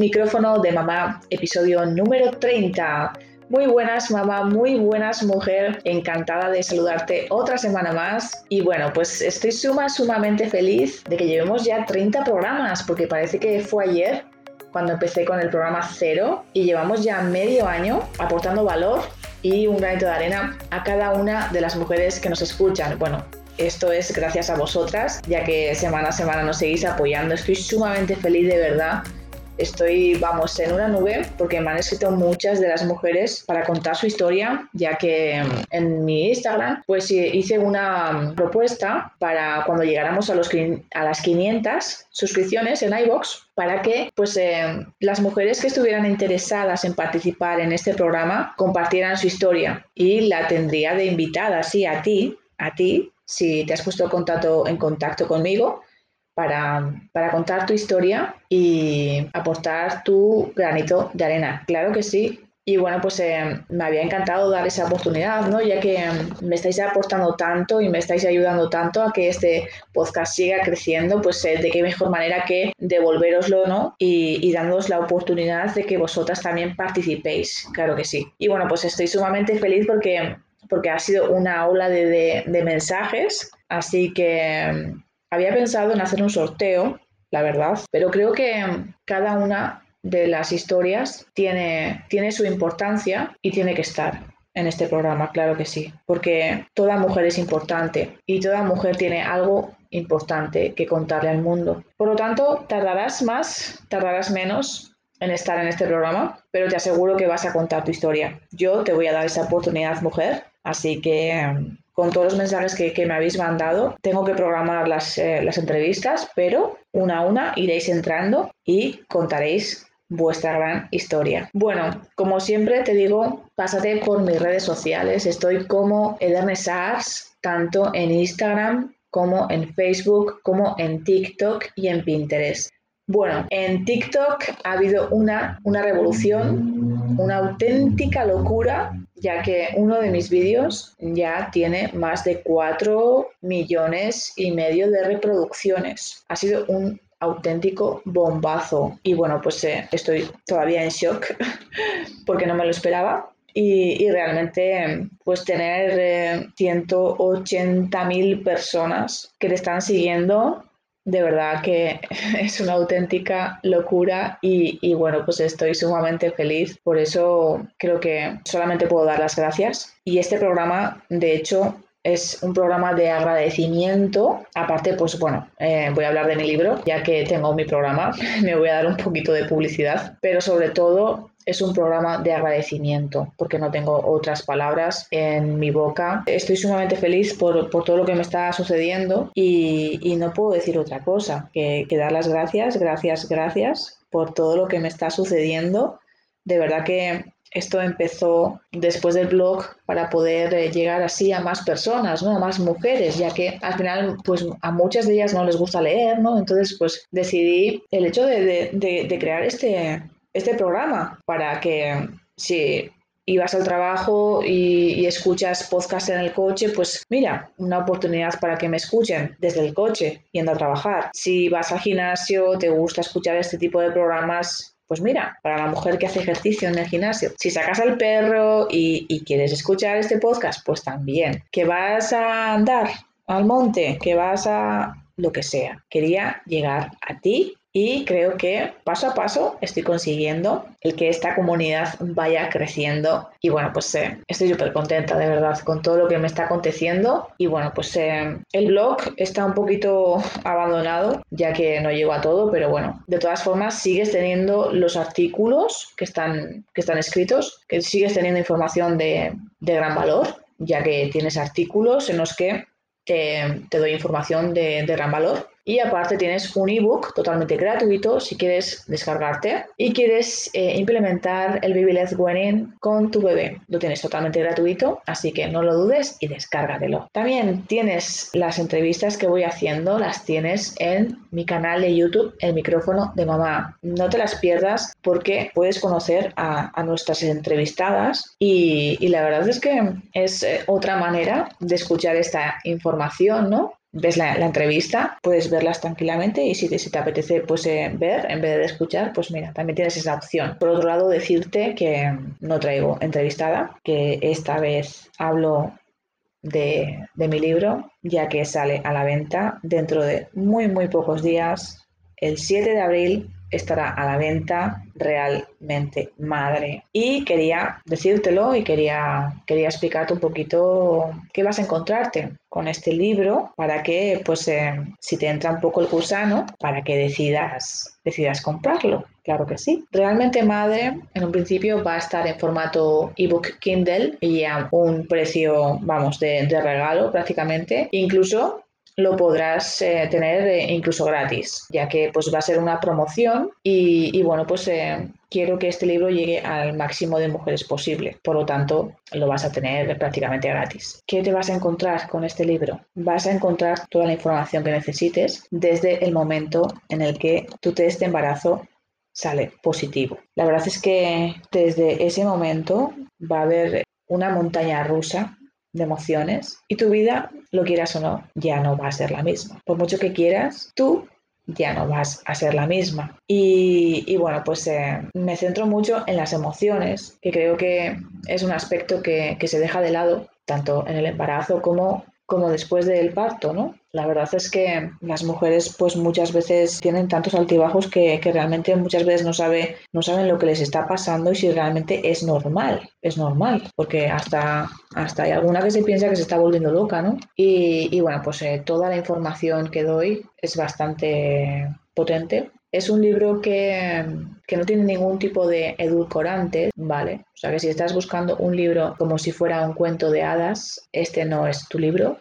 micrófono de mamá, episodio número 30. Muy buenas mamá, muy buenas mujer, encantada de saludarte otra semana más. Y bueno, pues estoy suma, sumamente feliz de que llevemos ya 30 programas, porque parece que fue ayer cuando empecé con el programa cero y llevamos ya medio año aportando valor y un granito de arena a cada una de las mujeres que nos escuchan. Bueno, esto es gracias a vosotras, ya que semana a semana nos seguís apoyando. Estoy sumamente feliz de verdad. Estoy, vamos, en una nube porque me han escrito muchas de las mujeres para contar su historia, ya que en mi Instagram pues hice una propuesta para cuando llegáramos a, las 500 suscripciones en iBox para que pues eh, las mujeres que estuvieran interesadas en participar en este programa compartieran su historia. Y la tendría de invitada, sí, a ti, a ti, si te has puesto en contacto conmigo para, para, contar tu historia y aportar tu granito de arena. Claro que sí. Y bueno, pues eh, me había encantado dar esa oportunidad, ¿no? Ya que me estáis aportando tanto y me estáis ayudando tanto a que este podcast siga creciendo, pues eh, de qué mejor manera que devolveroslo, ¿no? Y, y la oportunidad de que vosotras también participéis, claro que sí. Y bueno, pues estoy sumamente feliz porque porque ha sido una ola de, mensajes, así que mm, había pensado en hacer un sorteo, la verdad, pero creo que cada una de las historias tiene, su importancia y tiene que estar en este programa, claro que sí, porque toda mujer es importante y toda mujer tiene algo importante que contarle al mundo. Por lo tanto, tardarás más, tardarás menos, en estar en este programa, pero te aseguro que vas a contar tu historia. Yo te voy a dar esa oportunidad, mujer, así que con todos los mensajes que, me habéis mandado, tengo que programar las, eh, las entrevistas, pero una a una iréis entrando y contaréis vuestra gran historia. Bueno, como siempre te digo, pásate por mis redes sociales. Estoy como Ederne Sars, tanto en Instagram como en Facebook, como en TikTok y en Pinterest. Bueno, en TikTok ha habido una, una revolución, una auténtica locura, ya que uno de mis vídeos ya tiene más de 4 millones y medio de reproducciones. Ha sido un auténtico bombazo. Y bueno, pues eh, estoy todavía en shock porque no me lo esperaba. Y, realmente pues tener eh, 180.000 personas que te están siguiendo de verdad que es una auténtica locura y, bueno, pues estoy sumamente feliz. Por eso creo que solamente puedo dar las gracias. Y este programa, de hecho, es un programa de agradecimiento. Aparte, pues bueno, eh, voy a hablar de mi libro, ya que tengo mi programa, me voy a dar un poquito de publicidad, pero sobre todo es un programa de agradecimiento, porque no tengo otras palabras en mi boca. Estoy sumamente feliz por, todo lo que me está sucediendo y, no puedo decir otra cosa que, dar las gracias, gracias, gracias por todo lo que me está sucediendo. De verdad que esto empezó después del blog para poder eh, llegar así a más personas, ¿no? A más mujeres, ya que al final, pues a muchas de ellas no les gusta leer, ¿no? Entonces, pues decidí el hecho de, de crear este, este programa para que si ibas al trabajo y, escuchas podcast en el coche, pues mira, una oportunidad para que me escuchen desde el coche yendo a trabajar. Si vas al gimnasio, te gusta escuchar este tipo de programas, pues mira, para la mujer que hace ejercicio en el gimnasio. Si sacas al perro y, y quieres escuchar este podcast, pues también. Que vas a andar al monte, que vas a lo que sea. Quería llegar a ti y creo que paso a paso estoy consiguiendo el que esta comunidad vaya creciendo. Y bueno pues eh, estoy súper contenta de verdad con todo lo que me está aconteciendo. Y bueno pues eh, el blog está un poquito abandonado ya que no llego a todo pero bueno. De todas formas sigues teniendo los artículos que están que están escritos que sigues teniendo información de, gran valor ya que tienes artículos en los que te, doy información de gran valor y aparte tienes un ebook totalmente gratuito si quieres descargarte y quieres eh, implementar el Baby Let's Winning con tu bebé. Lo tienes totalmente gratuito, así que no lo dudes y descárgatelo. También tienes las entrevistas que voy haciendo, las tienes en mi canal de YouTube, El micrófono de mamá. No te las pierdas porque puedes conocer a, nuestras entrevistadas y, la verdad es que es eh, otra manera de escuchar esta información, ¿no? Ves la, entrevista, puedes verlas tranquilamente y si te, si te apetece pues, eh, ver en vez de escuchar, pues mira, también tienes esa opción. Por otro lado, decirte que no traigo entrevistada, que esta vez hablo de, de mi libro, ya que sale a la venta dentro de muy, muy pocos días, el 7 de abril estará a la venta realmente madre. Y quería decírtelo y quería, quería explicarte un poquito qué vas a encontrarte con este libro para que, pues, eh, si te entra un poco el gusano, para que decidas, decidas comprarlo. Claro que sí. Realmente Madre en un principio va a estar en formato ebook Kindle y a un precio, vamos, de, de regalo prácticamente. Incluso lo podrás eh, tener eh, incluso gratis, ya que pues va a ser una promoción y, bueno, pues eh, quiero que este libro llegue al máximo de mujeres posible. Por lo tanto, lo vas a tener prácticamente gratis. ¿Qué te vas a encontrar con este libro? Vas a encontrar toda la información que necesites desde el momento en el que tu test de embarazo sale positivo. La verdad es que desde ese momento va a haber una montaña rusa de emociones y tu vida, lo quieras o no, ya no va a ser la misma. Por mucho que quieras, tú ya no vas a ser la misma. Y, bueno, pues eh, me centro mucho en las emociones, que creo que es un aspecto que, que se deja de lado tanto en el embarazo como como después del parto, ¿no? La verdad es que las mujeres pues muchas veces tienen tantos altibajos que, realmente muchas veces no, sabe, no saben lo que les está pasando y si realmente es normal, es normal, porque hasta, hasta hay alguna que se piensa que se está volviendo loca, ¿no? Y, bueno, pues eh, toda la información que doy es bastante potente es un libro que, que, no tiene ningún tipo de edulcorante, ¿vale? O sea que si estás buscando un libro como si fuera un cuento de hadas, este no es tu libro.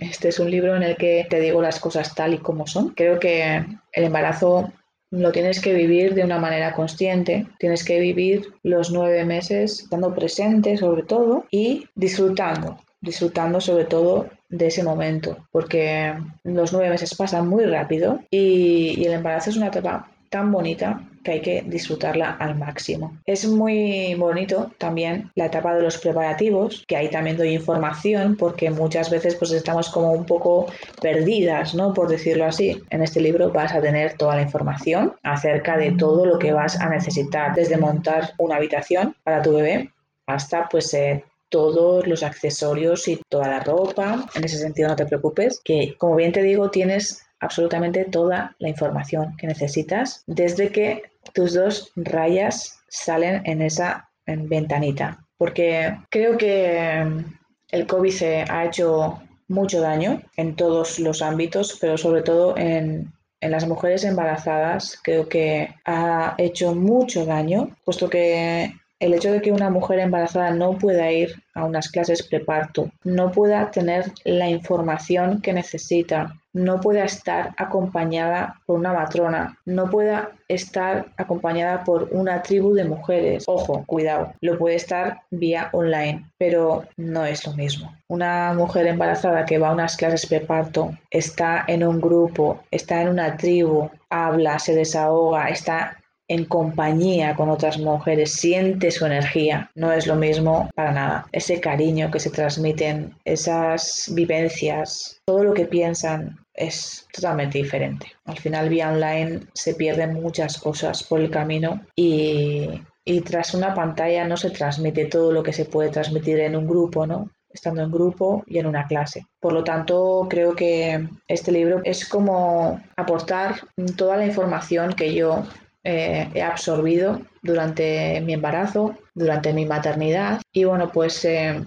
Este es un libro en el que te digo las cosas tal y como son. Creo que el embarazo lo tienes que vivir de una manera consciente, tienes que vivir los nueve meses estando presente sobre todo y disfrutando, disfrutando sobre todo de ese momento, porque los nueve meses pasan muy rápido y, el embarazo es una etapa tan bonita que hay que disfrutarla al máximo. Es muy bonito también la etapa de los preparativos, que ahí también doy información porque muchas veces pues estamos como un poco perdidas, ¿no? Por decirlo así. En este libro vas a tener toda la información acerca de todo lo que vas a necesitar, desde montar una habitación para tu bebé hasta pues eh, todos los accesorios y toda la ropa. En ese sentido no te preocupes, que como bien te digo, tienes absolutamente toda la información que necesitas desde que tus dos rayas salen en esa ventanita. Porque creo que el COVID ha hecho mucho daño en todos los ámbitos, pero sobre todo en, en las mujeres embarazadas creo que ha hecho mucho daño, puesto que el hecho de que una mujer embarazada no pueda ir a unas clases preparto, no pueda tener la información que necesita, no pueda estar acompañada por una matrona, no pueda estar acompañada por una tribu de mujeres. Ojo, cuidado, lo puede estar vía online, pero no es lo mismo. Una mujer embarazada que va a unas clases preparto está en un grupo, está en una tribu, habla, se desahoga, está en compañía con otras mujeres, siente su energía. No es lo mismo para nada. Ese cariño que se transmiten, esas vivencias, todo lo que piensan es totalmente diferente. Al final, vía online se pierden muchas cosas por el camino y, y tras una pantalla no se transmite todo lo que se puede transmitir en un grupo, ¿no? estando en grupo y en una clase. Por lo tanto, creo que este libro es como aportar toda la información que yo eh, he absorbido durante mi embarazo, durante mi maternidad. Y bueno, pues eh,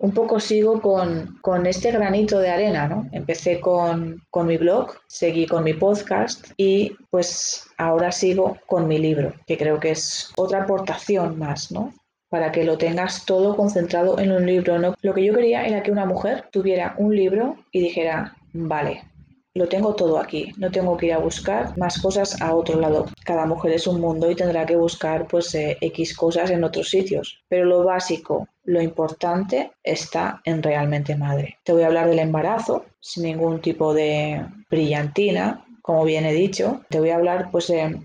un poco sigo con, con, este granito de arena, ¿no? Empecé con, con, mi blog, seguí con mi podcast y pues ahora sigo con mi libro, que creo que es otra aportación más, ¿no? Para que lo tengas todo concentrado en un libro. ¿no? Lo que yo quería era que una mujer tuviera un libro y dijera, vale, lo tengo todo aquí, no tengo que ir a buscar más cosas a otro lado. Cada mujer es un mundo y tendrá que buscar pues eh, X cosas en otros sitios. Pero lo básico, lo importante está en realmente madre. Te voy a hablar del embarazo sin ningún tipo de brillantina, como bien he dicho. Te voy a hablar pues de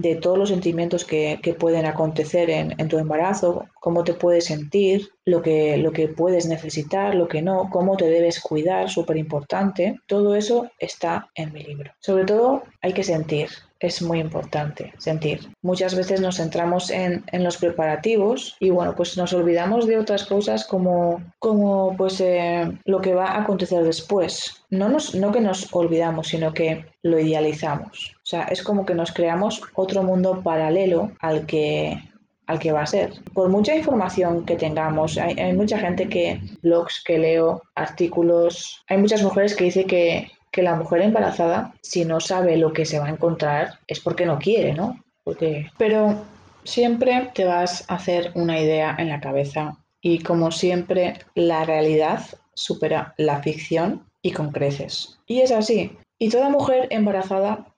de todos los sentimientos que, pueden acontecer en, tu embarazo, cómo te puedes sentir, lo que, lo que puedes necesitar, lo que no, cómo te debes cuidar, súper importante. Todo eso está en mi libro. Sobre todo hay que sentir, es muy importante sentir. Muchas veces nos centramos en, los preparativos y bueno, pues nos olvidamos de otras cosas como, como pues eh, lo que va a acontecer después. No, nos, no que nos olvidamos, sino que lo idealizamos. O sea, es como que nos creamos otro mundo paralelo al que al que va a ser. Por mucha información que tengamos, hay, hay, mucha gente que, blogs que leo, artículos, hay muchas mujeres que dicen que que la mujer embarazada, si no sabe lo que se va a encontrar, es porque no quiere, ¿no? Porque... Pero siempre te vas a hacer una idea en la cabeza y como siempre la realidad supera la ficción y con creces. Y es así. Y toda mujer embarazada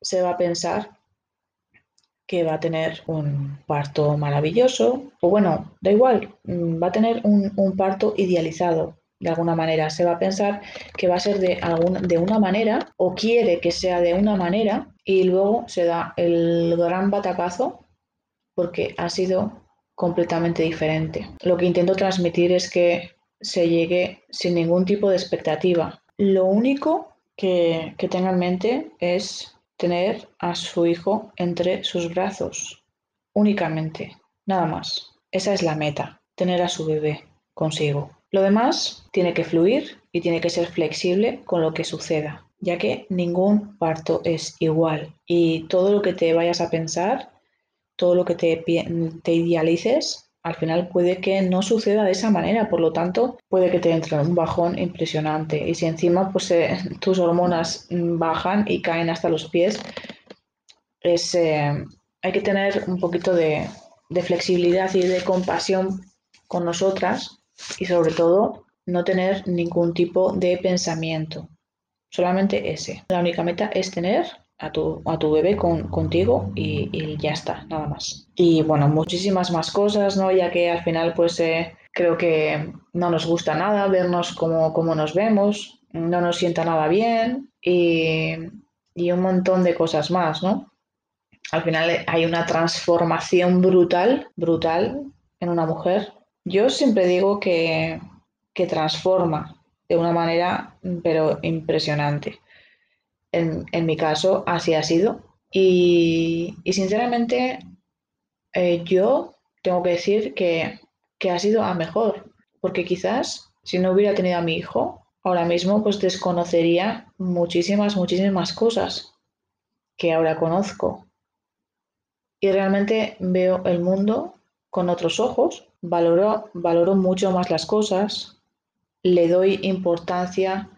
se va a pensar que va a tener un parto maravilloso, o bueno, da igual, mm, va a tener un, un parto idealizado, de alguna manera. Se va a pensar que va a ser de, de una manera o quiere que sea de una manera y luego se da el gran batacazo porque ha sido completamente diferente. Lo que intento transmitir es que se llegue sin ningún tipo de expectativa. Lo único que, que tenga en mente es tener a su hijo entre sus brazos, únicamente, nada más. Esa es la meta, tener a su bebé consigo. Lo demás tiene que fluir y tiene que ser flexible con lo que suceda, ya que ningún parto es igual. Y todo lo que te vayas a pensar, todo lo que te, te idealices, al final puede que no suceda de esa manera, por lo tanto puede que te entre un bajón impresionante. Y si encima pues eh, tus hormonas bajan y caen hasta los pies, es, eh, hay que tener un poquito de flexibilidad y de compasión con nosotras y sobre todo no tener ningún tipo de pensamiento, solamente ese. La única meta es tener a tu, a tu bebé con, contigo y, ya está, nada más. Y bueno, muchísimas más cosas, ¿no? Ya que al final pues eh, creo que no nos gusta nada vernos como, como nos vemos, no nos sienta nada bien y, y un montón de cosas más, ¿no? Al final hay una transformación brutal, brutal en una mujer yo siempre digo que, transforma de una manera, pero impresionante. En, mi caso, así ha sido. Y, sinceramente, eh, yo tengo que decir que, que ha sido a mejor, porque quizás si no hubiera tenido a mi hijo, ahora mismo pues desconocería muchísimas, muchísimas cosas que ahora conozco. Y realmente veo el mundo con otros ojos valoro, valoro mucho más las cosas, le doy importancia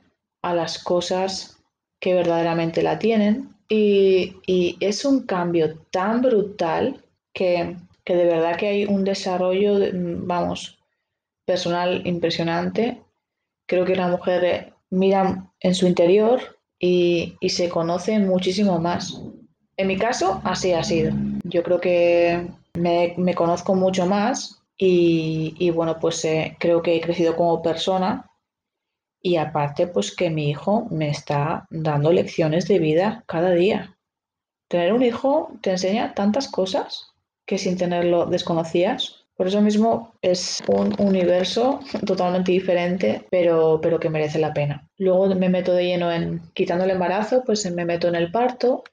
a las cosas que verdaderamente la tienen y, es un cambio tan brutal que, de verdad que hay un desarrollo, vamos, personal impresionante. Creo que la mujer mira en su interior y, se conoce muchísimo más. En mi caso, así ha sido. Yo creo que me, me conozco mucho más y, bueno, pues eh, creo que he crecido como persona y aparte pues que mi hijo me está dando lecciones de vida cada día. Tener un hijo te enseña tantas cosas que sin tenerlo desconocías. Por eso mismo es un universo totalmente diferente, pero, pero que merece la pena. Luego me meto de lleno en quitando el embarazo, pues me meto en el parto.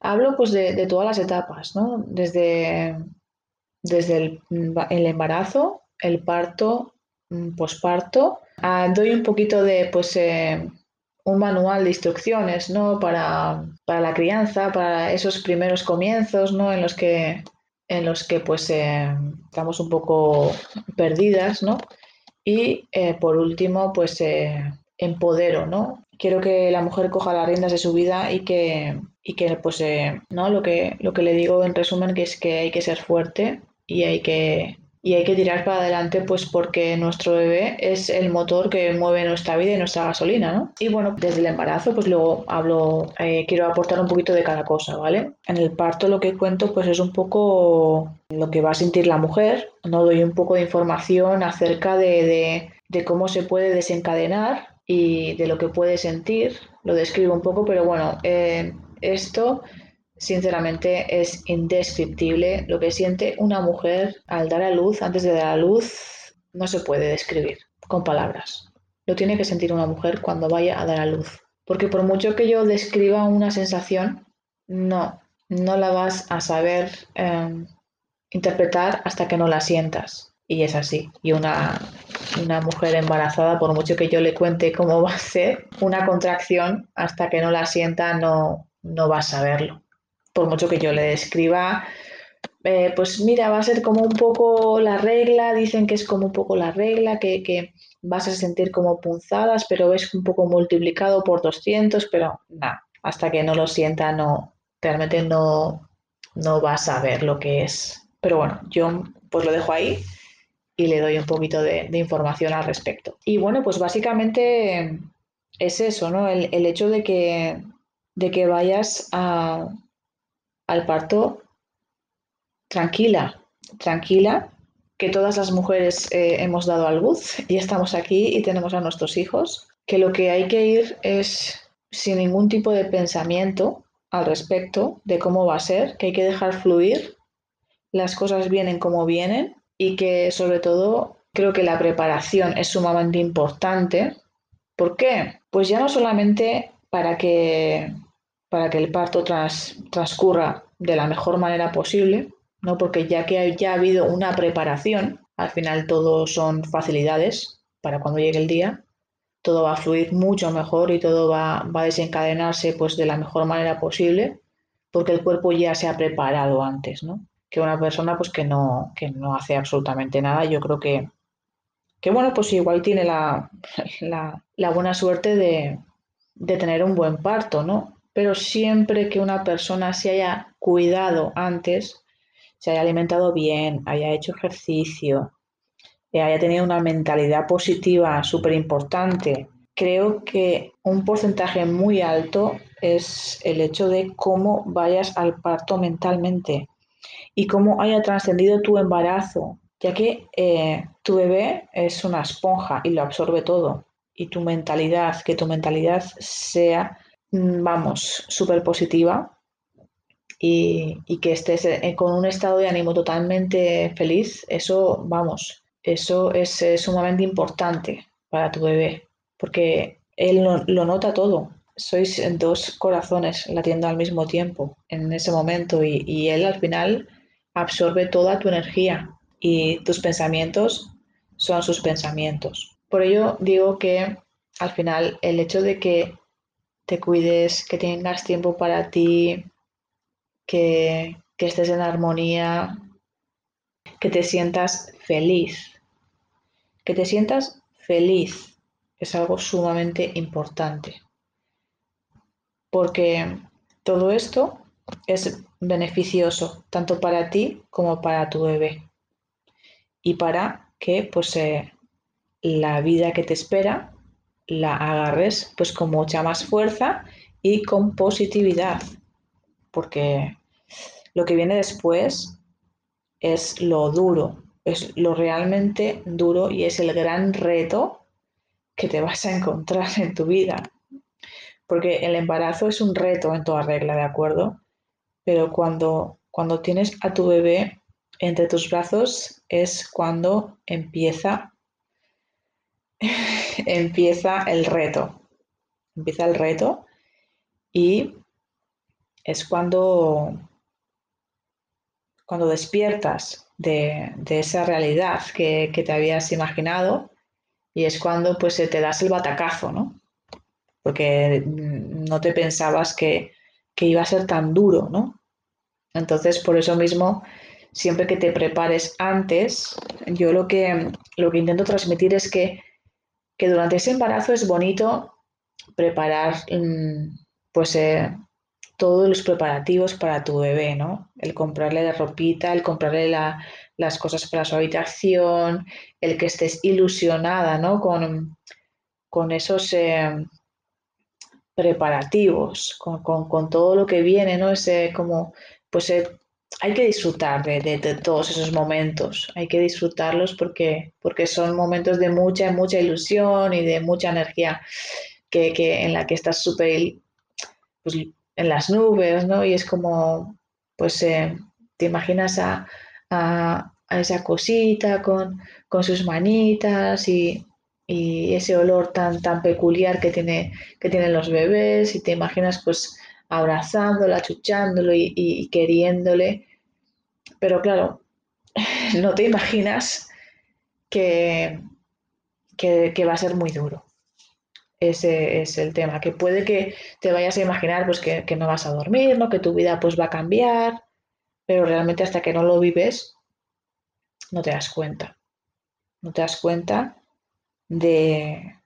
Hablo pues de, de todas las etapas, ¿no? Desde desde el, embarazo, el parto, mm, posparto. Ah, doy un poquito de, pues, eh, un manual de instrucciones, ¿no? Para, la crianza, para esos primeros comienzos, ¿no? En los que, en los que pues, eh, estamos un poco perdidas, ¿no? Y eh, por último, pues, empodero, ¿no? Quiero que la mujer coja las riendas de su vida y que, y que pues, ¿no? Lo que, lo que le digo en resumen que es que hay que ser fuerte, y hay que, y hay que tirar para adelante pues porque nuestro bebé es el motor que mueve nuestra vida y nuestra gasolina, ¿no? Y bueno, desde el embarazo pues luego hablo, eh, quiero aportar un poquito de cada cosa, ¿vale? En el parto lo que cuento pues es un poco lo que va a sentir la mujer, no doy un poco de información acerca de, de, cómo se puede desencadenar y de lo que puede sentir, lo describo un poco, pero bueno, eh, esto sinceramente es indescriptible lo que siente una mujer al dar a luz, antes de dar a luz, no se puede describir con palabras. Lo tiene que sentir una mujer cuando vaya a dar a luz. Porque por mucho que yo describa una sensación, no, no la vas a saber em, interpretar hasta que no la sientas. Y es así. Y una, una mujer embarazada, por mucho que yo le cuente cómo va a ser una contracción, hasta que no la sienta no, no va a saberlo. Por mucho que yo le describa, eh, pues mira, va a ser como un poco la regla, dicen que es como un poco la regla, que, que vas a sentir como punzadas, pero es un poco multiplicado por 200, pero nada, hasta que no lo sienta, no, realmente no, no vas a ver lo que es. Pero bueno, yo pues lo dejo ahí y le doy un poquito de, información al respecto. Y bueno, pues básicamente es eso, ¿no? El, hecho de que, de que vayas a, al parto tranquila, tranquila, que todas las mujeres eh, hemos dado a luz y estamos aquí y tenemos a nuestros hijos, que lo que hay que ir es sin ningún tipo de pensamiento al respecto de cómo va a ser, que hay que dejar fluir, las cosas vienen como vienen y que sobre todo creo que la preparación es sumamente importante. ¿Por qué? Pues ya no solamente para que, para que el parto transcurra de la mejor manera posible, ¿no? porque ya que ya ha habido una preparación, al final todo son facilidades para cuando llegue el día, todo va a fluir mucho mejor y todo va, a desencadenarse pues, de la mejor manera posible, porque el cuerpo ya se ha preparado antes, ¿no? que una persona pues que no, que no hace absolutamente nada. Yo creo que, que bueno, pues igual tiene la, la, buena suerte de, de, tener un buen parto, ¿no? Pero siempre que una persona se haya cuidado antes, se haya alimentado bien, haya hecho ejercicio, haya tenido una mentalidad positiva súper importante, creo que un porcentaje muy alto es el hecho de cómo vayas al parto mentalmente y cómo haya trascendido tu embarazo, ya que eh, tu bebé es una esponja y lo absorbe todo. Y tu mentalidad, que tu mentalidad sea, vamos, súper positiva y, que estés eh, con un estado de ánimo totalmente feliz, eso, vamos, eso es, sumamente importante para tu bebé, porque él lo nota todo sois dos corazones latiendo al mismo tiempo en ese momento y, él al final absorbe toda tu energía y tus pensamientos son sus pensamientos. Por ello digo que al final el hecho de que te cuides, que tengas tiempo para ti, que, que estés en armonía, que te sientas feliz, que te sientas feliz es algo sumamente importante porque todo esto es beneficioso tanto para ti como para tu bebé y para que pues eh, la vida que te espera la agarres pues con mucha más fuerza y con positividad porque lo que viene después es lo duro, es lo realmente duro y es el gran reto que te vas a encontrar en tu vida porque el embarazo es un reto en toda regla, ¿de acuerdo? Pero cuando, cuando tienes a tu bebé entre tus brazos es cuando empieza, empieza el reto. Empieza el reto y es cuando, cuando despiertas de, esa realidad que, que, te habías imaginado y es cuando pues te das el batacazo, ¿no? porque no te pensabas que, iba a ser tan duro, ¿no? Entonces, por eso mismo, siempre que te prepares antes, yo lo que, lo que intento transmitir es que, durante ese embarazo es bonito preparar mm, pues eh, todos los preparativos para tu bebé, ¿no? El comprarle la ropita, el comprarle las cosas para su habitación, el que estés ilusionada, ¿no? Con, con esos... Eh, preparativos, con, todo lo que viene, ¿no? Ese como, pues eh, hay que disfrutar de, todos esos momentos, hay que disfrutarlos porque, porque son momentos de mucha, mucha ilusión y de mucha energía que, en la que estás súper, pues en las nubes, ¿no? Y es como, pues eh, te imaginas a, esa cosita con, sus manitas y, ese olor tan, tan peculiar que, tiene, que tienen los bebés y te imaginas pues abrazándolo, achuchándolo y, queriéndole. Pero claro, no te imaginas que, que, va a ser muy duro. Ese es el tema, que puede que te vayas a imaginar pues, que, que, no vas a dormir, que tu vida pues, va a cambiar, pero realmente hasta que no lo vives, no te das cuenta. No te das cuenta de,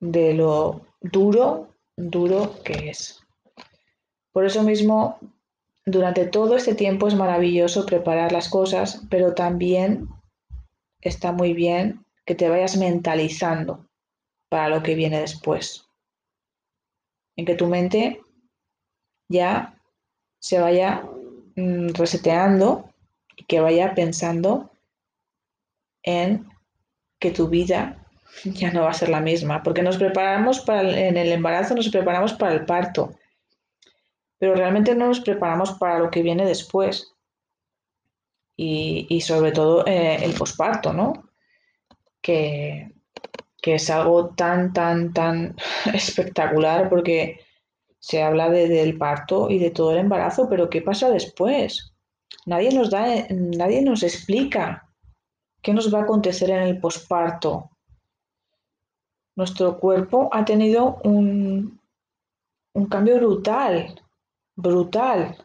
de lo duro, duro que es. Por eso mismo, durante todo este tiempo es maravilloso preparar las cosas, pero también está muy bien que te vayas mentalizando para lo que viene después. En que tu mente ya se vaya mm, reseteando y que vaya pensando en que tu vida ya no va a ser la misma, porque nos preparamos para el, en el embarazo, nos preparamos para el parto, pero realmente no nos preparamos para lo que viene después y, sobre todo eh, el posparto, ¿no? Que, es algo tan, tan, tan espectacular porque se habla del parto y de todo el embarazo, pero ¿qué pasa después? Nadie nos da, nadie nos explica qué nos va a acontecer en el posparto. Nuestro cuerpo ha tenido un, un cambio brutal brutal.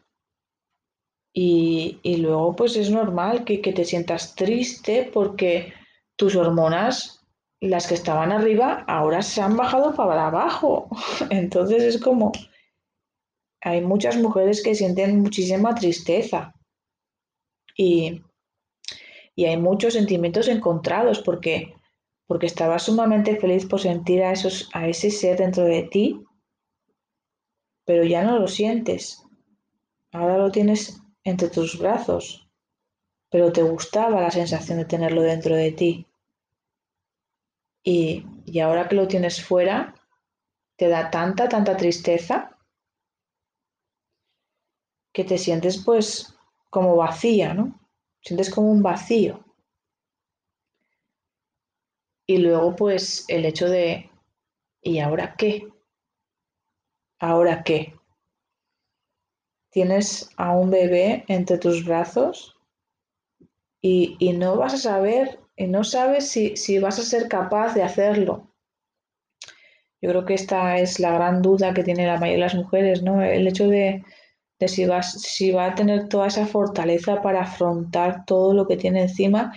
Y, luego pues es normal que, te sientas triste porque tus hormonas, las que estaban arriba, ahora se han bajado para abajo. Entonces es como, hay muchas mujeres que sienten muchísima tristeza y, y hay muchos sentimientos encontrados porque, porque estabas sumamente feliz por sentir a, esos, a ese ser dentro de ti pero ya no lo sientes. Ahora lo tienes entre tus brazos, pero te gustaba la sensación de tenerlo dentro de ti. Y, ahora que lo tienes fuera, te da tanta, tanta tristeza que te sientes pues como vacía, ¿no? Sientes como un vacío. Y luego pues el hecho de, ¿y ahora qué? ¿Ahora qué? Tienes a un bebé entre tus brazos y, no vas a saber, y no sabes si, vas a ser capaz de hacerlo. Yo creo que esta es la gran duda que tiene la mayoría de las mujeres, ¿no? El hecho de, si, vas, si va a tener toda esa fortaleza para afrontar todo lo que tiene encima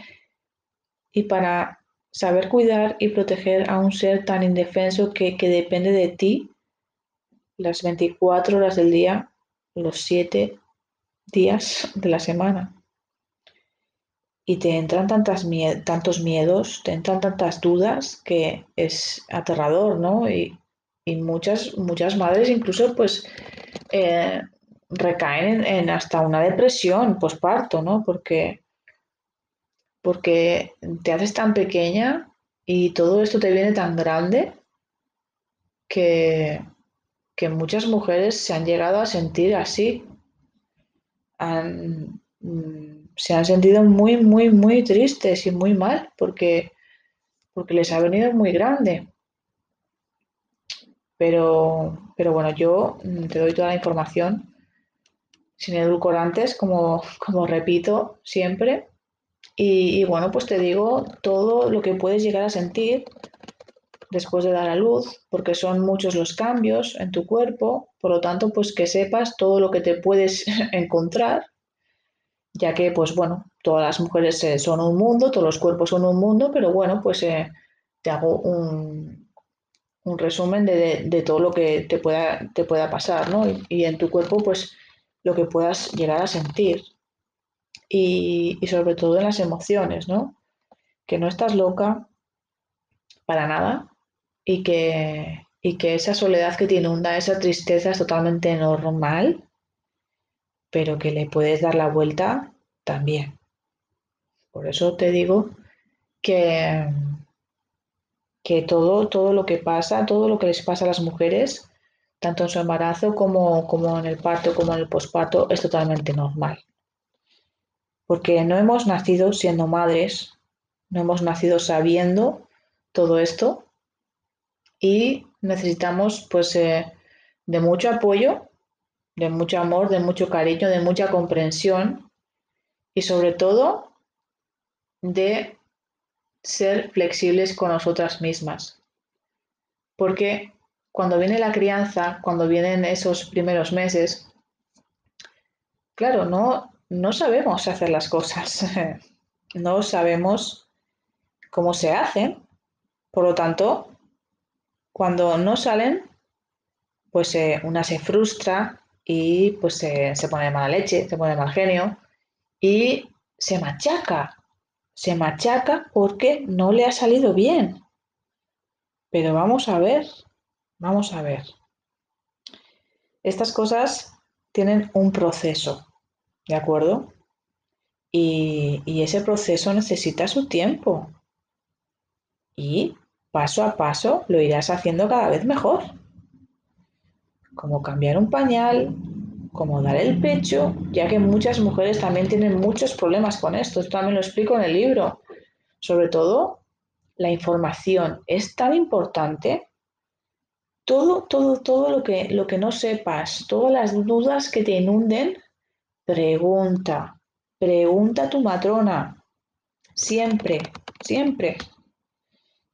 y para saber cuidar y proteger a un ser tan indefenso que, que depende de ti las 24 horas del día, los 7 días de la semana. Y te entran tantas tantos miedos, te entran tantas dudas que es aterrador, ¿no? Y, muchas, muchas madres incluso pues eh, recaen en, hasta una depresión posparto, ¿no? Porque, porque te haces tan pequeña y todo esto te viene tan grande que, que muchas mujeres se han llegado a sentir así. Mm, se han sentido muy, muy, muy tristes y muy mal porque, porque les ha venido muy grande. Pero, pero bueno, yo mm, te doy toda la información sin edulcorantes, como, como repito siempre. y, bueno, pues te digo todo lo que puedes llegar a sentir después de dar a luz, porque son muchos los cambios en tu cuerpo, por lo tanto, pues que sepas todo lo que te puedes encontrar, ya que, pues bueno, todas las mujeres eh, son un mundo, todos los cuerpos son un mundo, pero bueno, pues eh, te hago un, un resumen de, todo lo que te pueda, te pueda pasar, ¿no? Y, en tu cuerpo, pues lo que puedas llegar a sentir. Y, y sobre todo en las emociones, ¿no? Que no estás loca para nada, y que, que esa soledad que te inunda, esa tristeza es totalmente normal, pero que le puedes dar la vuelta también. Por eso te digo que, que todo, todo lo que pasa, todo lo que les pasa a las mujeres, tanto en su embarazo como, como en el parto, como en el posparto, es totalmente normal. Porque no hemos nacido siendo madres, no hemos nacido sabiendo todo esto y necesitamos pues eh, de mucho apoyo, de mucho amor, de mucho cariño, de mucha comprensión y sobre todo de ser flexibles con nosotras mismas. Porque cuando viene la crianza, cuando vienen esos primeros meses, claro, no, no sabemos hacer las cosas, no sabemos cómo se hacen, por lo tanto, cuando no salen, pues eh, una se frustra y pues se pone de mala leche, se pone de mal genio y se machaca, se machaca porque no le ha salido bien. Pero vamos a ver, vamos a ver. Estas cosas tienen un proceso, ¿de acuerdo? Y, y ese proceso necesita su tiempo. Y paso a paso lo irás haciendo cada vez mejor. Como cambiar un pañal, como dar el pecho, ya que muchas mujeres también tienen muchos problemas con esto. Esto también lo explico en el libro. Sobre todo, la información es tan importante. Todo, todo, todo lo que, lo que no sepas, todas las dudas que te inunden, pregunta, pregunta a tu matrona. Siempre, siempre.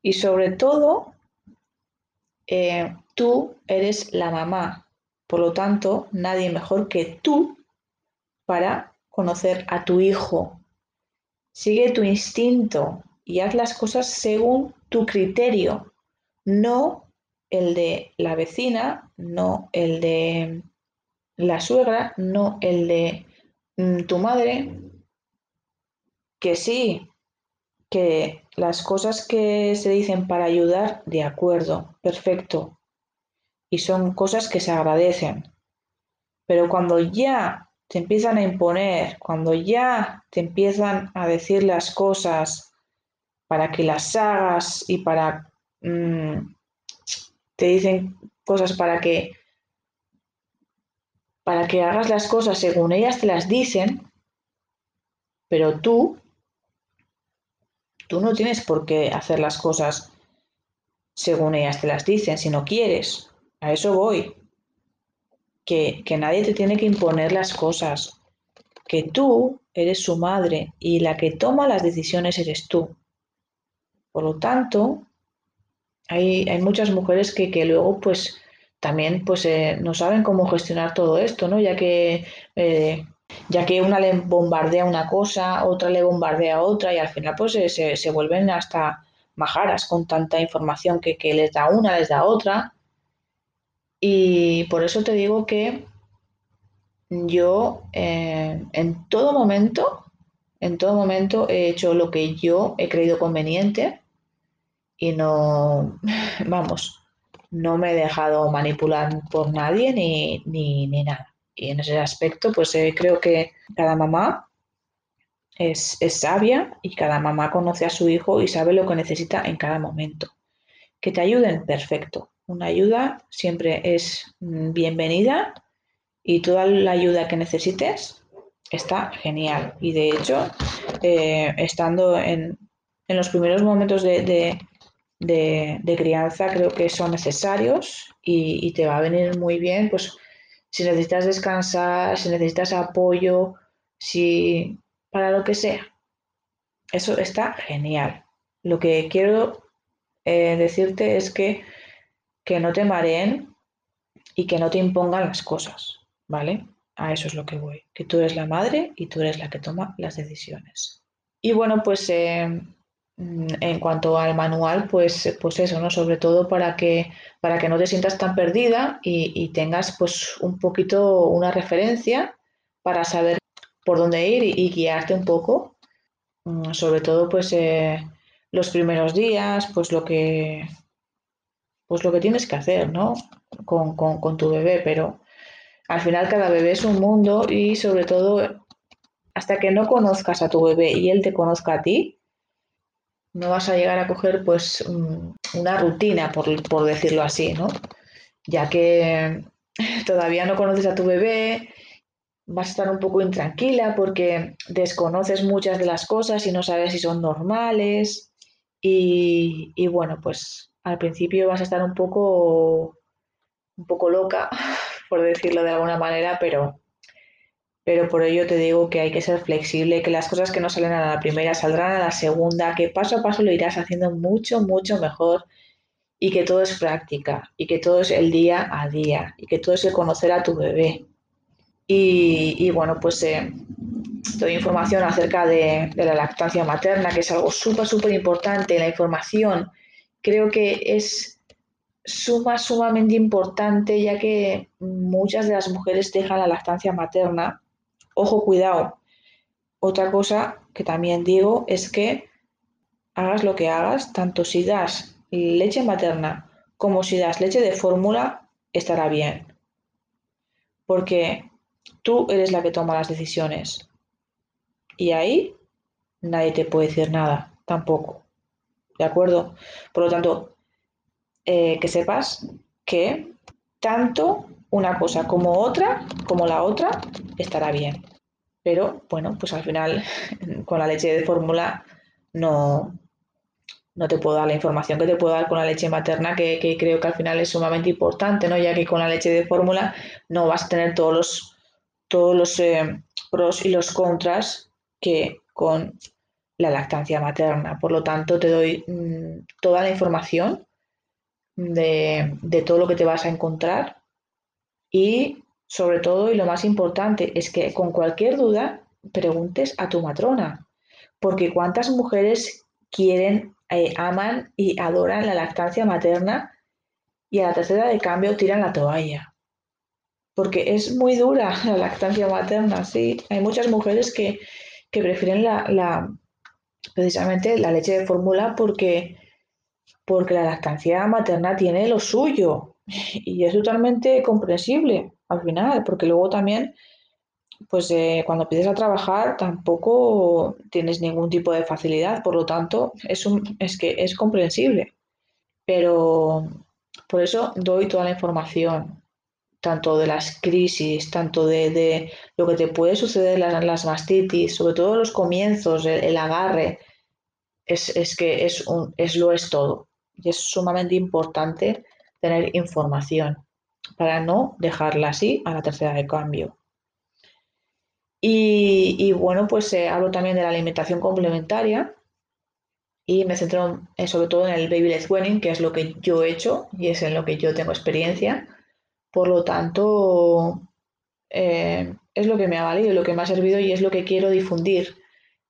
Y sobre todo, eh, tú eres la mamá, por lo tanto, nadie mejor que tú para conocer a tu hijo. Sigue tu instinto y haz las cosas según tu criterio, no el de la vecina, no el de la suegra, no el de mm, tu madre, que sí, que las cosas que se dicen para ayudar, de acuerdo, perfecto, y son cosas que se agradecen. Pero cuando ya te empiezan a imponer, cuando ya te empiezan a decir las cosas para que las hagas y para... Mm, te dicen cosas para que para que hagas las cosas según ellas te las dicen, pero tú tú no tienes por qué hacer las cosas según ellas te las dicen si no quieres. A eso voy. Que, que nadie te tiene que imponer las cosas. Que tú eres su madre y la que toma las decisiones eres tú. Por lo tanto, hay, hay muchas mujeres que, que, luego pues también pues eh, no saben cómo gestionar todo esto, ¿no? Ya que eh, ya que una le bombardea una cosa, otra le bombardea otra y al final pues se, se, vuelven hasta majaras con tanta información que, que, les da una, les da otra y por eso te digo que yo eh, en todo momento, en todo momento he hecho lo que yo he creído conveniente y no, vamos, no me he dejado manipular por nadie ni, ni, nada. Y en ese aspecto, pues eh, creo que cada mamá es, es, sabia y cada mamá conoce a su hijo y sabe lo que necesita en cada momento. Que te ayuden, perfecto una ayuda siempre es mm, bienvenida y toda la ayuda que necesites está genial. Y de hecho, eh, estando en, los primeros momentos de, crianza, creo que son necesarios y, te va a venir muy bien, pues si necesitas descansar, si necesitas apoyo, si para lo que sea. Eso está genial. Lo que quiero eh, decirte es que que no te mareen y que no te impongan las cosas, ¿vale? A eso es lo que voy, que tú eres la madre y tú eres la que toma las decisiones. Y bueno, pues eh, en cuanto al manual, pues, pues eso, ¿no? Sobre todo para que, para que no te sientas tan perdida y, tengas pues un poquito una referencia para saber por dónde ir y, guiarte un poco. Mm, sobre todo pues eh, los primeros días, pues lo que, pues lo que tienes que hacer, ¿no? Con, tu bebé, pero al final cada bebé es un mundo y sobre todo hasta que no conozcas a tu bebé y él te conozca a ti, no vas a llegar a coger pues una rutina, por, decirlo así, ¿no? ya que todavía no conoces a tu bebé, vas a estar un poco intranquila porque desconoces muchas de las cosas y no sabes si son normales. Y, y bueno, pues al principio vas a estar un poco, un poco loca, por decirlo de alguna manera, pero, pero por ello te digo que hay que ser flexible, que las cosas que no salen a la primera saldrán a la segunda, que paso a paso lo irás haciendo mucho, mucho mejor y que todo es práctica y que todo es el día a día y que todo es el conocer a tu bebé. Y, bueno, pues eh, doy información acerca de, de, la lactancia materna, que es algo súper, súper importante. La información creo que es suma, sumamente importante, ya que muchas de las mujeres dejan la lactancia materna. Ojo, cuidado. Otra cosa que también digo es que hagas lo que hagas, tanto si das leche materna como si das leche de fórmula, estará bien. Porque tú eres la que toma las decisiones. Y ahí nadie te puede decir nada, tampoco. ¿De acuerdo? Por lo tanto, eh, que sepas que tanto una cosa como otra, como la otra, estará bien. Pero bueno, pues al final con la leche de fórmula no, no te puedo dar la información que te puedo dar con la leche materna, que, creo que al final es sumamente importante, ¿no? Ya que con la leche de fórmula no vas a tener todos los, todos los eh, pros y los contras que con la lactancia materna. Por lo tanto, te doy mm, toda la información de, de todo lo que te vas a encontrar y sobre todo, y lo más importante, es que con cualquier duda preguntes a tu matrona, porque cuántas mujeres quieren eh, aman y adoran la lactancia materna y a la tercera de cambio tiran la toalla. Porque es muy dura la lactancia materna, sí. Hay muchas mujeres que, prefieren la, precisamente la leche de fórmula porque, porque la lactancia materna tiene lo suyo y es totalmente comprensible al final, porque luego también pues eh, cuando empiezas a trabajar tampoco tienes ningún tipo de facilidad, por lo tanto es, un, es que es comprensible. Pero por eso doy toda la información, tanto de las crisis, tanto de, lo que te puede suceder las, las mastitis, sobre todo los comienzos, el, agarre, es, que es, un, es lo es todo. Y es sumamente importante tener información para no dejarla así a la tercera de cambio. Y, bueno, pues eh, hablo también de la alimentación complementaria y me centro eh, sobre todo en el baby led weaning, que es lo que yo he hecho y es en lo que yo tengo experiencia. Por lo tanto, eh, es lo que me ha valido, lo que me ha servido y es lo que quiero difundir.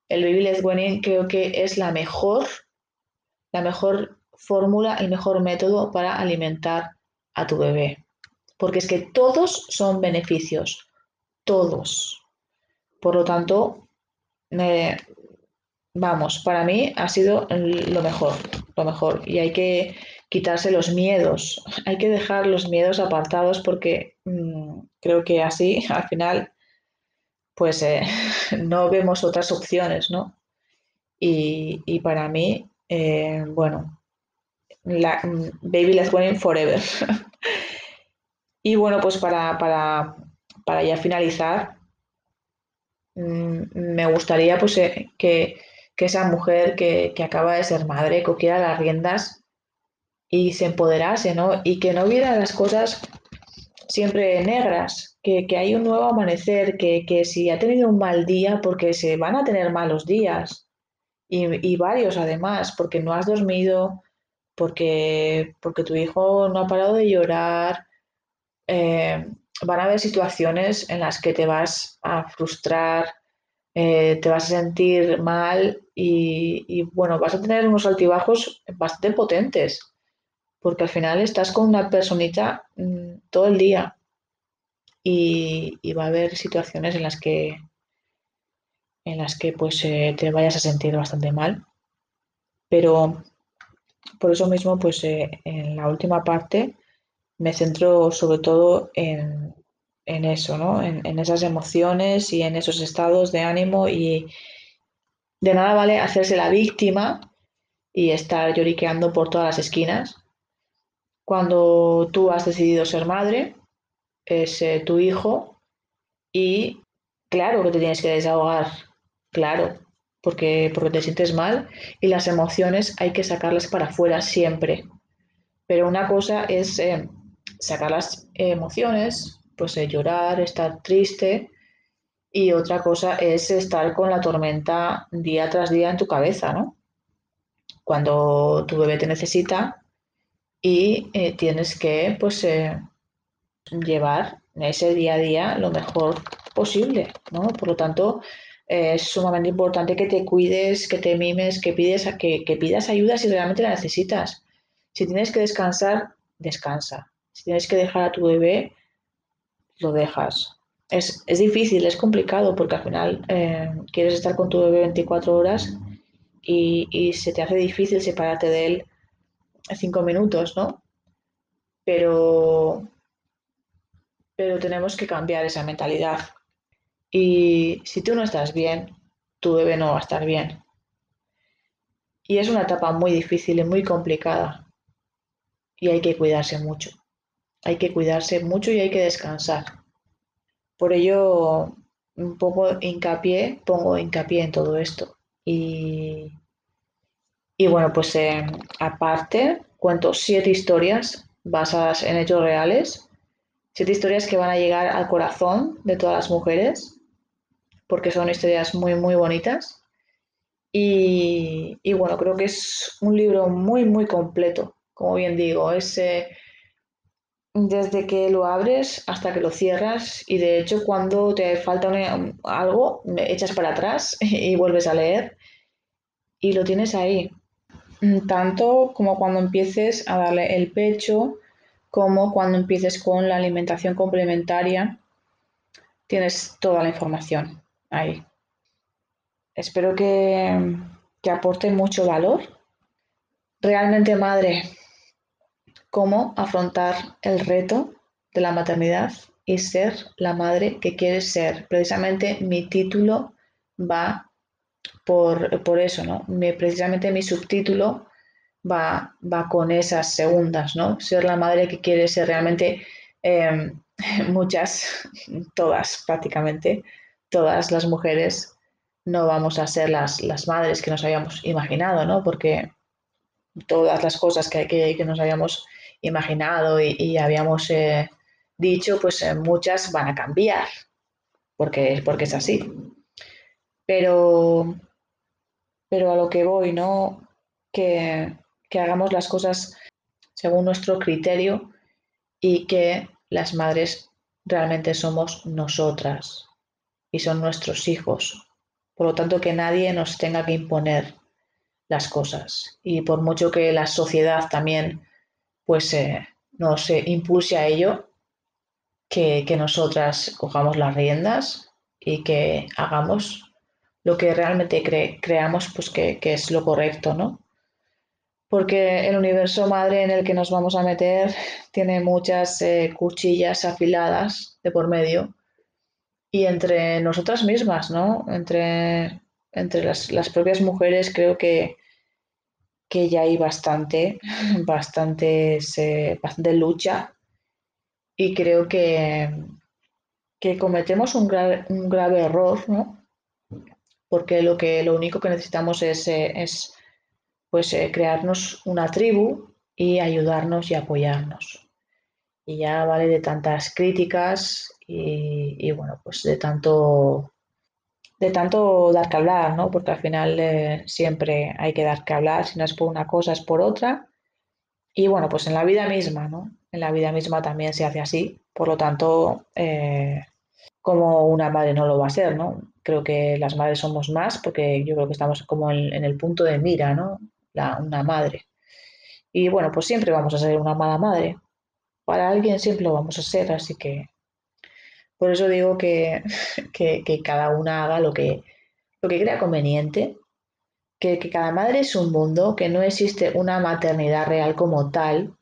El baby led weaning creo que es la mejor, la mejor fórmula, el mejor método para alimentar a tu bebé. Porque es que todos son beneficios, todos. Por lo tanto, vamos, para mí ha sido lo mejor, lo mejor. Y hay que quitarse los miedos, hay que dejar los miedos apartados porque mm, creo que así al final pues eh, no vemos otras opciones, ¿no? Y, para mí, eh, bueno, la, Baby Let's Win Forever. y bueno, pues para, para, para ya finalizar, Mm, me gustaría pues, eh, que, esa mujer que, acaba de ser madre cogiera las riendas y se empoderase, ¿no? Y que no viera las cosas siempre negras, que, hay un nuevo amanecer, que, si ha tenido un mal día, porque se van a tener malos días, y, varios además, porque no has dormido, porque, porque tu hijo no ha parado de llorar, eh, van a haber situaciones en las que te vas a frustrar, eh, te vas a sentir mal y, bueno, vas a tener unos altibajos bastante potentes, porque al final estás con una personita mm, todo el día y, va a haber situaciones en las que en las que pues eh, te vayas a sentir bastante mal, pero por eso mismo pues eh, en la última parte me centro sobre todo en, eso, ¿no? En, esas emociones y en esos estados de ánimo y de nada vale hacerse la víctima y estar lloriqueando por todas las esquinas cuando tú has decidido ser madre, es eh, tu hijo y claro que te tienes que desahogar, claro, porque, porque te sientes mal y las emociones hay que sacarlas para afuera siempre. Pero una cosa es eh, sacar las emociones, pues eh, llorar, estar triste, y otra cosa es estar con la tormenta día tras día en tu cabeza, ¿no? Cuando tu bebé te necesita y eh, tienes que, pues, llevar ese día a día lo mejor posible, ¿no? Por lo tanto, es sumamente importante que te cuides, que te mimes, que, pides, que, que pidas ayuda si realmente la necesitas. Si tienes que descansar, descansa. Si tienes que dejar a tu bebé, lo dejas es, difícil, es complicado porque al final eh, quieres estar con tu bebé 24 horas y, se te hace difícil separarte de él cinco minutos, ¿no? Pero, pero tenemos que cambiar esa mentalidad. Y si tú no estás bien, tu bebé no va a estar bien. Y es una etapa muy difícil y muy complicada. Y hay que cuidarse mucho. Hay que cuidarse mucho y hay que descansar. Por ello, un poco hincapié, pongo hincapié en todo esto. Y, y bueno, pues eh, aparte, cuento siete historias basadas en hechos reales, siete historias que van a llegar al corazón de todas las mujeres, porque son historias muy, muy bonitas. Y, y bueno, creo que es un libro muy, muy completo, como bien digo, es... Eh, desde que lo abres hasta que lo cierras y de hecho cuando te falta algo echas para atrás y vuelves a leer y lo tienes ahí. Tanto como cuando empieces a darle el pecho como cuando empieces con la alimentación complementaria. Tienes toda la información ahí. Espero que, que aporte mucho valor. Realmente, madre, cómo afrontar el reto de la maternidad y ser la madre que quieres ser. Precisamente mi título va por, eso, ¿no? precisamente mi subtítulo va, va con esas segundas, ¿no? Ser la madre que quieres ser realmente em, muchas, todas prácticamente, todas las mujeres no vamos a ser las, las madres que nos habíamos imaginado, ¿no? Porque todas las cosas que, que, que nos habíamos imaginado y, habíamos eh, dicho, pues eh, muchas van a cambiar, porque, porque es así. Pero, pero a lo que voy, ¿no? Que, que hagamos las cosas según nuestro criterio y que las madres realmente somos nosotras y son nuestros hijos. Por lo tanto, que nadie nos tenga que imponer las cosas. Y por mucho que la sociedad también pues eh, nos impulse a ello, que, nosotras cojamos las riendas y que hagamos lo que realmente creamos pues que, es lo correcto, ¿no? Porque el universo madre en el que nos vamos a meter tiene muchas eh, cuchillas afiladas de por medio y entre nosotras mismas, ¿no? Entre, entre las, las propias mujeres creo que, que ya hay bastante, bastante, bastante lucha y creo que, que cometemos un un grave error, ¿no? Porque lo, que, lo único que necesitamos es, eh, es pues, eh, crearnos una tribu y ayudarnos y apoyarnos. Y ya vale de tantas críticas y, y bueno, pues de tanto de tanto dar que hablar, ¿no? Porque al final eh, siempre hay que dar que hablar, si no es por una cosa es por otra. Y bueno, pues en la vida misma, ¿no? En la vida misma también se hace así, por lo tanto, eh, como una madre no lo va a ser, ¿no? Creo que las madres somos más porque yo creo que estamos como en, el punto de mira, ¿no? La, una madre. Y bueno, pues siempre vamos a ser una mala madre. Para alguien siempre lo vamos a ser, así que por eso digo que, cada una haga lo que, lo que crea conveniente, que, cada madre es un mundo, que no existe una maternidad real como tal.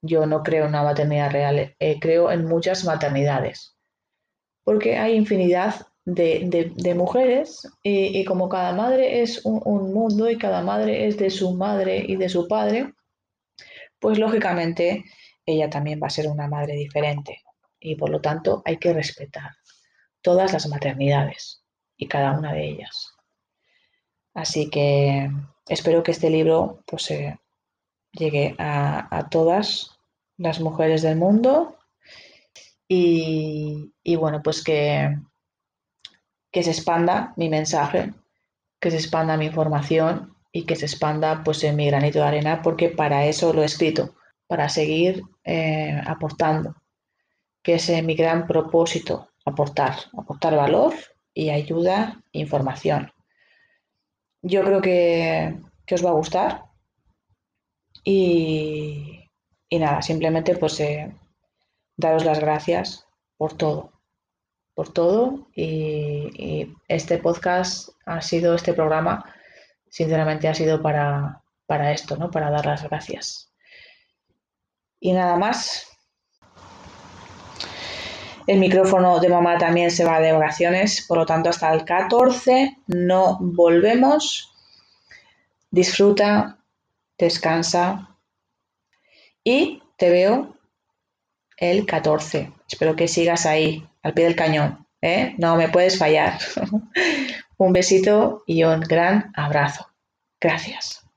Yo no creo en una maternidad real, eh, creo en muchas maternidades, porque hay infinidad de, mujeres y, como cada madre es un mundo y cada madre es de su madre y de su padre, pues lógicamente ella también va a ser una madre diferente. Y por lo tanto hay que respetar todas las maternidades y cada una de ellas. Así que espero que este libro pues, eh, llegue a, todas las mujeres del mundo. Y, bueno, pues que, que se expanda mi mensaje, que se expanda mi información y que se expanda pues en mi granito de arena porque para eso lo he escrito, para seguir eh, aportando, que es mi gran propósito, aportar, aportar valor y ayuda, información. Yo creo que, os va a gustar y, nada, simplemente pues eh, daros las gracias por todo, por todo y, este podcast ha sido, este programa, sinceramente ha sido para, para esto, ¿no? Para dar las gracias. Y nada más. El micrófono de mamá también se va de vacaciones, por lo tanto hasta el 14 no volvemos. Disfruta, descansa y te veo el 14. Espero que sigas ahí, al pie del cañón. ¿eh? No me puedes fallar. un besito y un gran abrazo. Gracias.